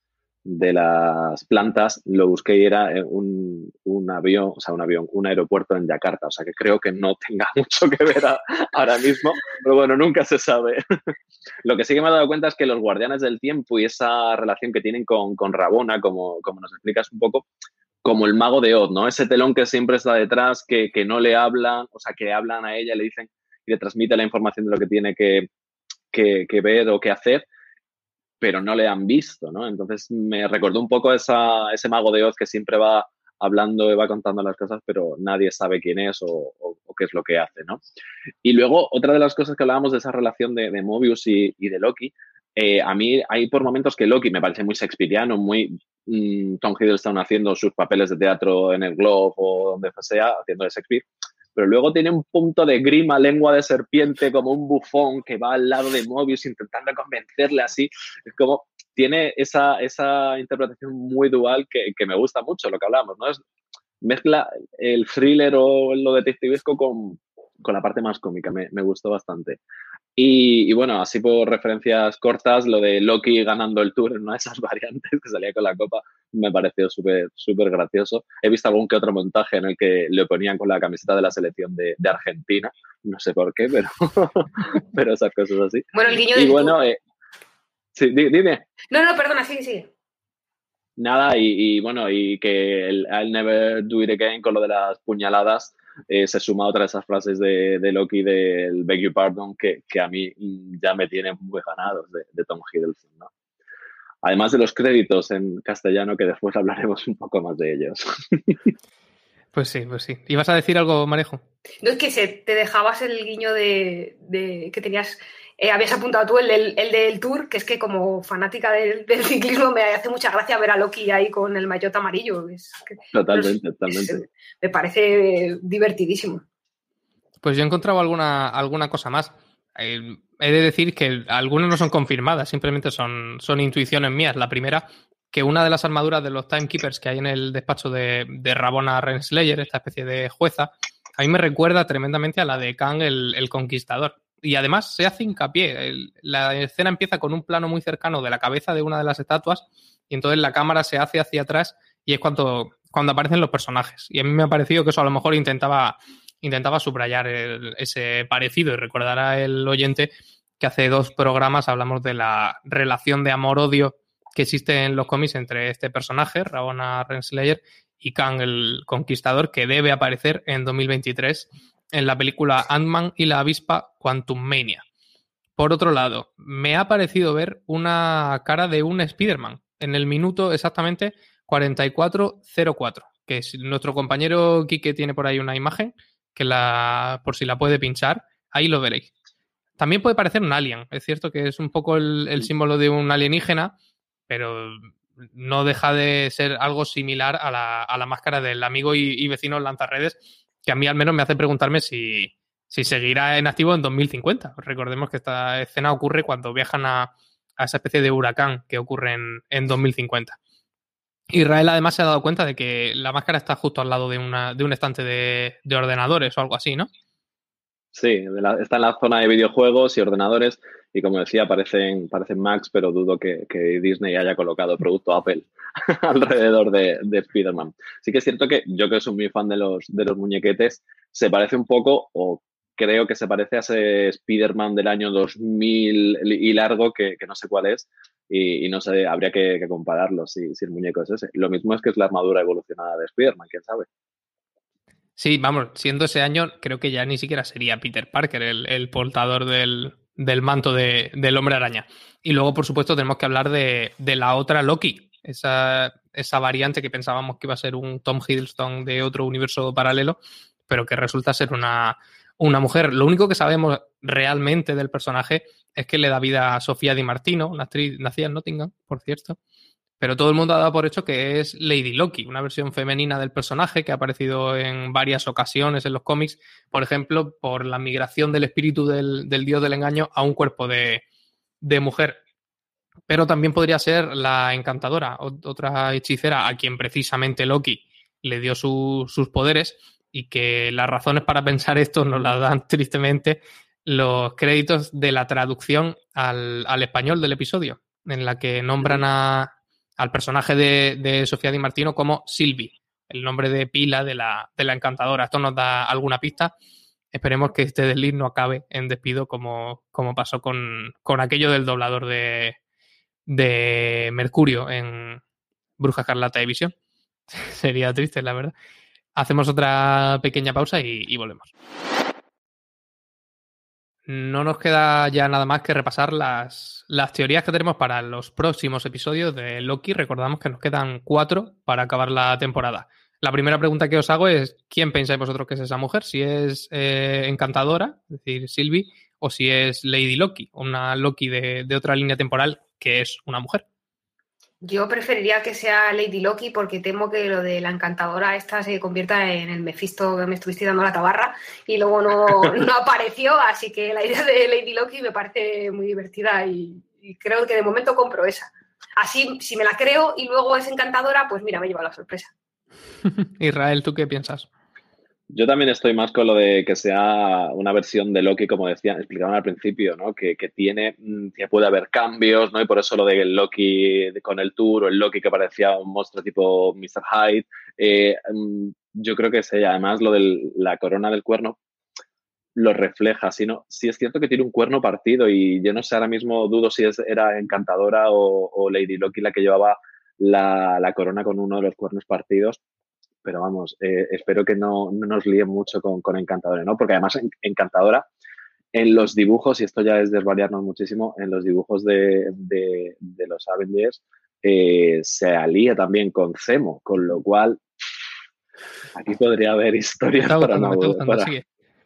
C: de las plantas, lo busqué y era eh, un, un, avión, o sea, un avión, un aeropuerto en Yakarta. O sea, que creo que no tenga mucho que ver ahora mismo, pero bueno, nunca se sabe. lo que sí que me he dado cuenta es que los guardianes del tiempo y esa relación que tienen con, con Rabona, como, como nos explicas un poco, como el mago de Oz, ¿no? Ese telón que siempre está detrás, que, que no le hablan, o sea, que hablan a ella, le dicen y le transmite la información de lo que tiene que, que, que ver o que hacer pero no le han visto, ¿no? Entonces me recordó un poco esa, ese mago de Oz que siempre va hablando y va contando las cosas, pero nadie sabe quién es o, qué es lo que hace, ¿no? Y luego, otra de las cosas que hablábamos de esa relación de, Mobius y, de Loki, eh, a mí hay por momentos que Loki me parece muy shakespeariano, muy mm, Tom Hiddleston haciendo sus papeles de teatro en el Globe o donde sea, haciendo de Shakespeare, pero luego tiene un punto de grima, lengua de serpiente, como un bufón que va al lado de Mobius intentando convencerle así. Es como, tiene esa, esa interpretación muy dual que, que me gusta mucho, lo que hablamos, ¿no? Es, mezcla el thriller o lo detectivesco con, con la parte más cómica, me, me gustó bastante. Y, bueno, así por referencias cortas, lo de Loki ganando el tour en una de esas variantes que salía con la copa me pareció súper súper gracioso. He visto algún que otro montaje en el que le ponían con la camiseta de la selección de, de Argentina, no sé por qué, pero, pero esas cosas así.
B: Bueno, el guiño
C: y bueno, eh, sí, dime.
B: No, no, perdona, sí, sí.
C: Nada, y, y bueno, y que el I'll never do it again con lo de las puñaladas, eh, se suma otra de esas frases de, de Loki del Beg You Pardon que, que, a mí ya me tienen muy ganados de, de Tom Hiddleston, ¿no? Además de los créditos en castellano, que después hablaremos un poco más de ellos.
A: Pues sí, pues sí. ¿Ibas a decir algo, Marejo?
B: No, es que se, te dejabas el guiño de, de que tenías eh, habías apuntado tú el del, el del, Tour, que es que como fanática del, del, ciclismo me hace mucha gracia ver a Loki ahí con el maillot amarillo. Es que,
C: totalmente, totalmente. Es,
B: me parece divertidísimo.
A: Pues yo he encontrado alguna, alguna cosa más. Eh, he de decir que algunas no son confirmadas, simplemente son, son intuiciones mías. La primera, que una de las armaduras de los Timekeepers que hay en el despacho de, de Rabona Renslayer, esta especie de jueza, a mí me recuerda tremendamente a la de Kang el, el Conquistador y además se hace hincapié. la escena empieza con un plano muy cercano de la cabeza de una de las estatuas y entonces la cámara se hace hacia atrás y es cuando, cuando aparecen los personajes. Y a mí me ha parecido que eso a lo mejor intentaba, intentaba subrayar ese parecido y recordará el oyente que hace dos programas hablamos de la relación de amor-odio que existe en los cómics entre este personaje, Rabona Renslayer, y Kang el Conquistador, que debe aparecer en 2023 en la película Ant-Man y la avispa Quantum Mania. Por otro lado, me ha parecido ver una cara de un Spider-Man en el minuto exactamente 4404, que es nuestro compañero Kike tiene por ahí una imagen que la por si la puede pinchar, ahí lo veréis. También puede parecer un alien, es cierto que es un poco el, el símbolo de un alienígena, pero no deja de ser algo similar a la, a la máscara del amigo y, y vecino lanzarredes que a mí al menos me hace preguntarme si, si seguirá en activo en 2050. Recordemos que esta escena ocurre cuando viajan a, a esa especie de huracán que ocurre en, en, 2050. Israel además se ha dado cuenta de que la máscara está justo al lado de, una, de un estante de, de ordenadores o algo así, ¿no?
C: Sí, está en la zona de videojuegos y ordenadores y como decía, parecen, Max, pero dudo que, que Disney haya colocado producto Apple alrededor de, de Spider-Man. Sí que es cierto que yo que soy muy fan de los, de los muñequetes, se parece un poco, o creo que se parece a ese Spider-Man del año 2000 y largo, que, que no sé cuál es, y, no sé, habría que, que compararlo si, si, el muñeco es ese. Lo mismo es que es la armadura evolucionada de Spider-Man, quién sabe.
A: Sí, vamos, siendo ese año, creo que ya ni siquiera sería Peter Parker el, el portador del, del manto de, del hombre araña. Y luego, por supuesto, tenemos que hablar de, de la otra Loki, esa, esa, variante que pensábamos que iba a ser un Tom Hiddleston de otro universo paralelo, pero que resulta ser una, una mujer. Lo único que sabemos realmente del personaje es que le da vida a Sofía Di Martino, una actriz nacida en Nottingham, por cierto, pero todo el mundo ha dado por hecho que es Lady Loki, una versión femenina del personaje que ha aparecido en varias ocasiones en los cómics, por ejemplo, por la migración del espíritu del, dios del engaño a un cuerpo de, mujer. Pero también podría ser la encantadora, otra hechicera a quien precisamente Loki le dio su, sus poderes y que las razones para pensar esto nos las dan tristemente los créditos de la traducción al español del episodio, en la que nombran a, al personaje de, Sofía Di Martino como Sylvie, el nombre de pila de la, de la encantadora. Esto nos da alguna pista. Esperemos que este desliz no acabe en despido como, como pasó con, con aquello del doblador de, de Mercurio en Bruja Carlata de Visión. Sería triste, la verdad. Hacemos otra pequeña pausa y, volvemos. No nos queda ya nada más que repasar las, las, teorías que tenemos para los próximos episodios de Loki. Recordamos que nos quedan cuatro para acabar la temporada. La primera pregunta que os hago es: ¿quién pensáis vosotros que es esa mujer? Si es eh, encantadora, es decir, Sylvie, o si es Lady Loki, una Loki de, de otra línea temporal que es una mujer.
B: Yo preferiría que sea Lady Loki porque temo que lo de la encantadora esta se convierta en el Mephisto que me estuviste dando la tabarra y luego no, apareció, así que la idea de Lady Loki me parece muy divertida y, creo que de momento compro esa. Así, si me la creo y luego es encantadora, pues mira, me lleva la sorpresa.
A: Israel, ¿tú qué piensas?
C: Yo también estoy más con lo de que sea una versión de Loki, como decían, explicaban al principio, ¿no? Que, tiene, mm, que puede haber cambios, ¿no? Y por eso lo de Loki con el tour o el Loki que parecía un monstruo tipo Mr. Hyde. Eh, mm, yo creo que sí, además lo de la corona del cuerno lo refleja, sino sí es cierto que tiene un cuerno partido y yo no sé, ahora mismo dudo si es, era Encantadora o, Lady Loki la que llevaba la, la corona con uno de los cuernos partidos pero vamos, eh, espero que no, nos líen mucho con, Encantadora, ¿no? Porque además Encantadora, en los dibujos, y esto ya es desvariarnos muchísimo, en los dibujos de, los Avengers eh, se alía también con Zemo, con lo cual aquí podría haber historias para no...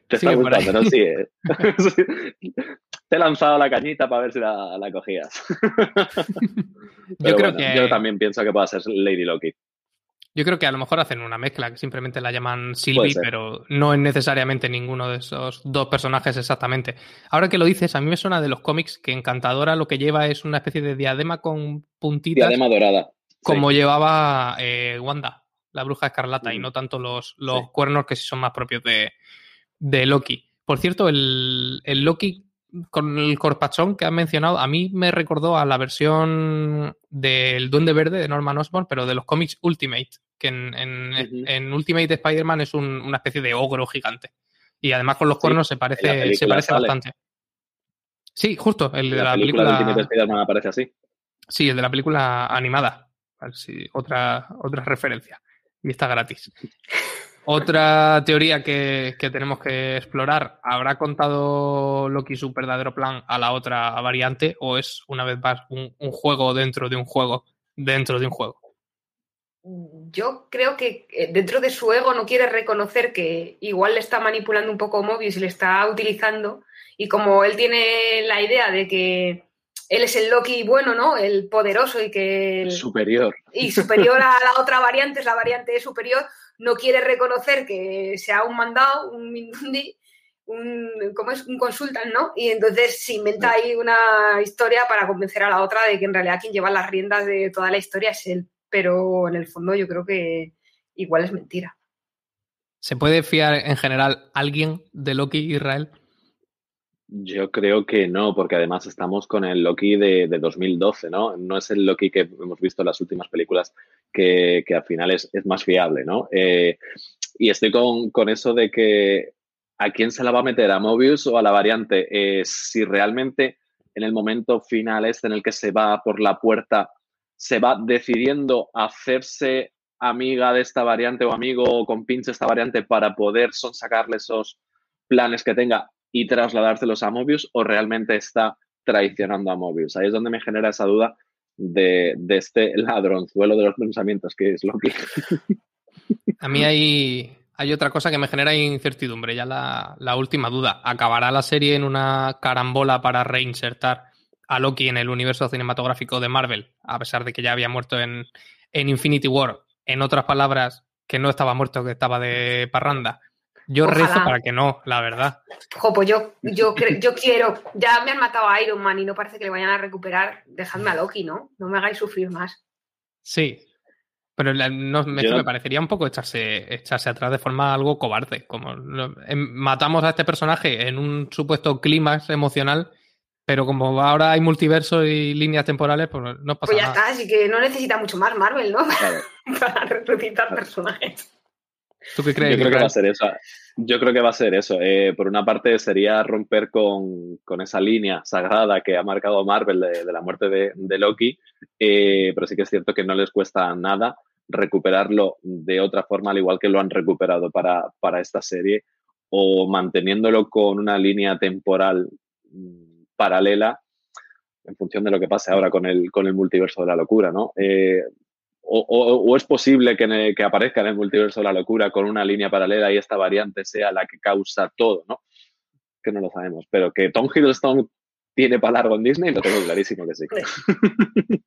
C: Te está gustando, ¿no? Sigue. Te he lanzado la cañita para ver si la, cogías. yo creo que... Yo también pienso que pueda ser Lady Loki.
A: Yo creo que a lo mejor hacen una mezcla, que simplemente la llaman Sylvie, pero no es necesariamente ninguno de esos dos personajes exactamente. Ahora que lo dices, a mí me suena de los cómics que Encantadora lo que lleva es una especie de diadema con puntitas.
C: Diadema dorada.
A: Como llevaba eh, Wanda, la bruja escarlata, y mm. no tanto los, los cuernos que sí son más propios de, de Loki. Por cierto, el, el Loki con el corpachón que has mencionado, a mí me recordó a la versión del Duende Verde de Norman Osborn, pero de los cómics Ultimate, que en, Ultimate Spider-Man es una especie de ogro gigante. Y además con los cuernos se parece, se parece bastante. Sí, justo, el de la, película,
C: Ultimate Spider-Man aparece así.
A: Sí, el de la película animada. otra, otra referencia. Y está gratis. Otra teoría que, tenemos que explorar, ¿habrá contado Loki su verdadero plan a la otra variante o es una vez más un, juego dentro de un juego dentro de un juego?
B: Yo creo que eh, dentro de su ego no quiere reconocer que igual le está manipulando un poco Mobius y le está utilizando y como él tiene la idea de que él es el Loki bueno, ¿no? El poderoso y que...
C: superior.
B: Y superior a la otra variante, es la variante superior, no quiere reconocer que sea un mandado, un Mindundi, un, ¿cómo es? un consultant, ¿no? Y entonces se inventa ahí una historia para convencer a la otra de que en realidad quien lleva las riendas de toda la historia es él. Pero en el fondo yo creo que igual es mentira.
A: ¿Se puede fiar en general alguien de Loki Israel?
C: Yo creo que no, porque además estamos con el Loki de, 2012, ¿no? No es el Loki que hemos visto en las últimas películas que, al final es, más fiable, ¿no? Eh, y estoy con, eso de que a quién se la va a meter, a Mobius o a la variante. Eh, si realmente en el momento final este en el que se va por la puerta, se va decidiendo hacerse amiga de esta variante o amigo o compinche esta variante para poder sacarle esos planes que tenga y trasladárselos a Mobius o realmente está traicionando a Mobius. Ahí es donde me genera esa duda de, este ladronzuelo de los pensamientos que es Loki.
A: A mí hay, hay otra cosa que me genera incertidumbre, ya la, la, última duda. ¿Acabará la serie en una carambola para reinsertar a Loki en el universo cinematográfico de Marvel, a pesar de que ya había muerto en, en Infinity War? En otras palabras, que no estaba muerto, que estaba de parranda. Yo rezo para que no, la verdad.
B: Jo, pues yo, yo, yo quiero. Ya me han matado a Iron Man y no parece que le vayan a recuperar. Dejadme a Loki, ¿no? No me hagáis sufrir más.
A: Sí. Pero no, me, parecería un poco echarse, echarse atrás de forma algo cobarde. Como em, matamos a este personaje en un supuesto clímax emocional Pero como ahora hay multiverso y líneas temporales, pues no pasa nada.
B: Pues ya está, así que no necesita mucho más Marvel, ¿no? Para resucitar personajes.
A: ¿Tú qué crees?
C: Yo creo que va a ser eso. Yo creo que va a ser eso. Eh, por una parte sería romper con, esa línea sagrada que ha marcado Marvel de, la muerte de, Loki, eh, pero sí que es cierto que no les cuesta nada recuperarlo de otra forma, al igual que lo han recuperado para, para esta serie, o manteniéndolo con una línea temporal mm, paralela en función de lo que pase ahora con el, con el multiverso de la locura, ¿no? Eh, o, es posible que, que, aparezca en el multiverso de la locura con una línea paralela y esta variante sea la que causa todo, ¿no? Que no lo sabemos. Pero que Tom Hiddleston tiene para largo en Disney, lo tengo clarísimo que sí.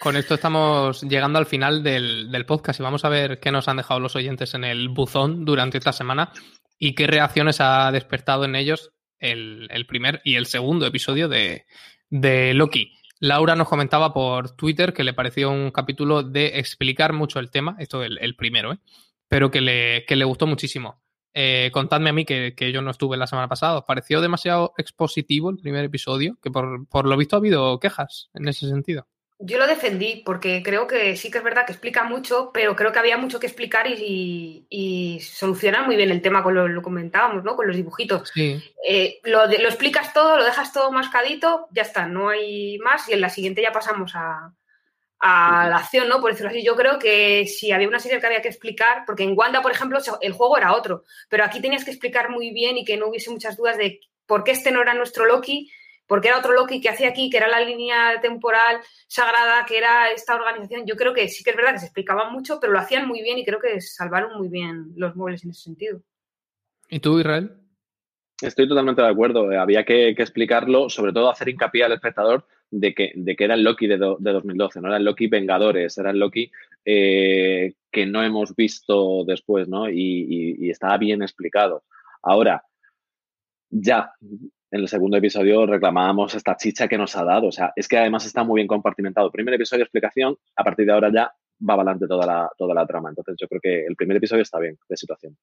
A: Con esto estamos llegando al final del, del, podcast y vamos a ver qué nos han dejado los oyentes en el buzón durante esta semana y qué reacciones ha despertado en ellos el, el primer y el segundo episodio de, de Loki. Laura nos comentaba por Twitter que le pareció un capítulo de explicar mucho el tema, esto es el, primero, ¿eh? pero que le, que le gustó muchísimo. Eh, contadme a mí que, que, yo no estuve la semana pasada. ¿Os pareció demasiado expositivo el primer episodio? Que por, por lo visto ha habido quejas en ese sentido.
B: Yo lo defendí porque creo que sí que es verdad que explica mucho, pero creo que había mucho que explicar y, y, soluciona muy bien el tema con lo, comentábamos, ¿no? Con los dibujitos. Eh, lo, lo, explicas todo, lo dejas todo mascadito, ya está, no hay más y en la siguiente ya pasamos a, a la acción, ¿no? Por decirlo así, yo creo que si había una serie que había que explicar, porque en Wanda, por ejemplo, el juego era otro, pero aquí tenías que explicar muy bien y que no hubiese muchas dudas de por qué este no era nuestro Loki porque era otro Loki que hacía aquí, que era la línea temporal sagrada, que era esta organización. Yo creo que sí que es verdad que se explicaban mucho, pero lo hacían muy bien y creo que salvaron muy bien los muebles en ese sentido.
A: ¿Y tú, Israel?
C: Estoy totalmente de acuerdo. Había que, explicarlo, sobre todo hacer hincapié al espectador de que, de que era el Loki de, 2012, no era el Loki Vengadores, era el Loki eh, que no hemos visto después, ¿no? y estaba bien explicado. Ahora, ya en el segundo episodio reclamábamos esta chicha que nos ha dado. O sea, es que además está muy bien compartimentado. Primer episodio, explicación, a partir de ahora ya va adelante toda la, toda la trama. Entonces yo creo que el primer episodio está bien de situación.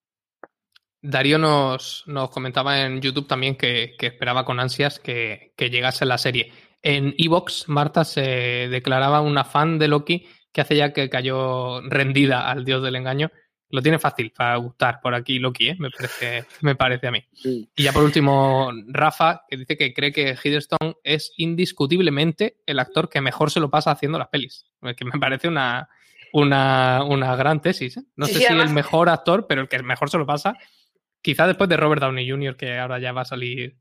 A: Darío nos, nos comentaba en YouTube también que, esperaba con ansias que, que, llegase la serie. En Evox, Marta se declaraba una fan de Loki que hace ya que cayó rendida al dios del engaño lo tiene fácil para gustar por aquí Loki, ¿eh? me, parece, me parece a mí. Y ya por último, Rafa, que dice que cree que Hiddleston es indiscutiblemente el actor que mejor se lo pasa haciendo las pelis. Que me parece una, una, una gran tesis. ¿eh? No sé si el mejor actor, pero el que mejor se lo pasa, quizá después de Robert Downey Jr., que ahora ya va a salir,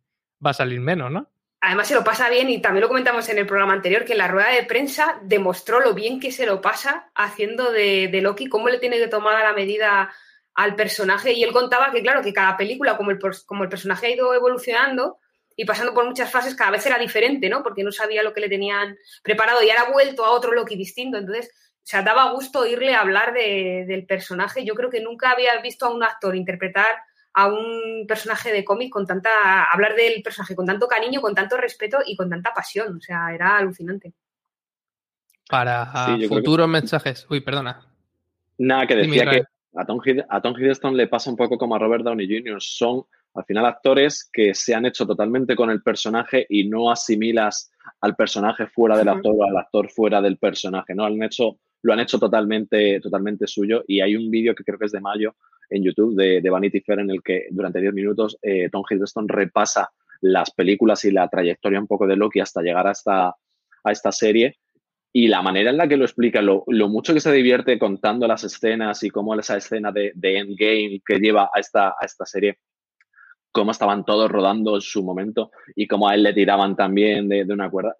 A: va a salir menos, ¿no?
B: Además se lo pasa bien y también lo comentamos en el programa anterior, que en la rueda de prensa demostró lo bien que se lo pasa haciendo de, Loki, cómo le tiene que tomar la medida al personaje. Y él contaba que, claro, que cada película, como el, como el personaje ha ido evolucionando y pasando por muchas fases, cada vez era diferente, ¿no? Porque no sabía lo que le tenían preparado y ahora ha vuelto a otro Loki distinto. Entonces, o sea, daba gusto oírle hablar del personaje. Yo creo que nunca había visto a un actor interpretar a un personaje de cómic con tanta, hablar del personaje con tanto cariño, con tanto respeto y con tanta pasión. O sea, era alucinante.
A: Para futuros mensajes. Uy, perdona.
C: Nada, que decía que a Tom, a Tom Hiddleston le pasa un poco como a Robert Downey Jr. Son al final actores que se han hecho totalmente con el personaje y no asimilas al personaje fuera del actor o al actor fuera del personaje, ¿no? Han hecho, lo han hecho totalmente, totalmente suyo y hay un vídeo que creo que es de mayo en YouTube de, Vanity Fair en el que durante 10 minutos eh, Tom Hiddleston repasa las películas y la trayectoria un poco de Loki hasta llegar a esta, a esta serie y la manera en la que lo explica, lo, mucho que se divierte contando las escenas y cómo esa escena de, Endgame que lleva a esta, a esta serie, cómo estaban todos rodando en su momento y cómo a él le tiraban también de, una cuerda.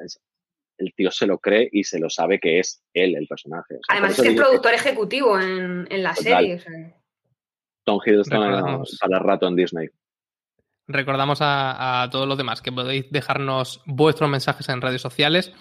C: el tío se lo cree y se lo sabe que es él el personaje.
B: Además es que es productor ejecutivo en, la serie.
C: Tom Hiddleston para rato en Disney.
A: Recordamos a, todos los demás que podéis dejarnos vuestros mensajes en redes sociales,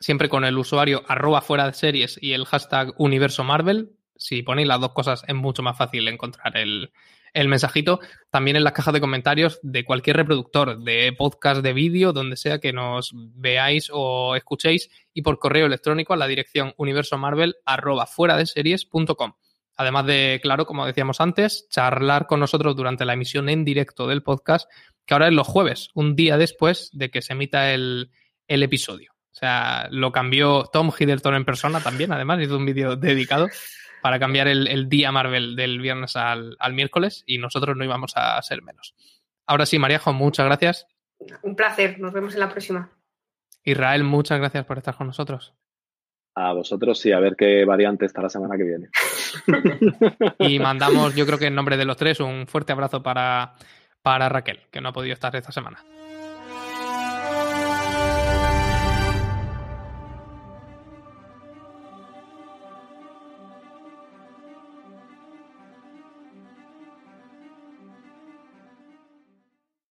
A: siempre con el usuario arroba fuera de series y el hashtag universo Marvel. Si ponéis las dos cosas es mucho más fácil encontrar el, el mensajito. También en las cajas de comentarios de cualquier reproductor de podcast, de vídeo, donde sea que nos veáis o escuchéis y por correo electrónico a la dirección universomarvel arroba fuera de series.com. Además de, claro, como decíamos antes, charlar con nosotros durante la emisión en directo del podcast que ahora es los jueves, un día después de que se emita el, el episodio. O sea, lo cambió Tom Hiddleston en persona también, además, hizo un vídeo dedicado para cambiar el, día Marvel del viernes al, miércoles y nosotros no íbamos a ser menos. Ahora sí, Mariajo, muchas gracias.
B: Un placer, nos vemos en la próxima.
A: Israel, muchas gracias por estar con nosotros.
C: A vosotros sí, a ver qué variante está la semana que viene.
A: y mandamos, yo creo que en nombre de los tres, un fuerte abrazo para, para Raquel, que no ha podido estar esta semana.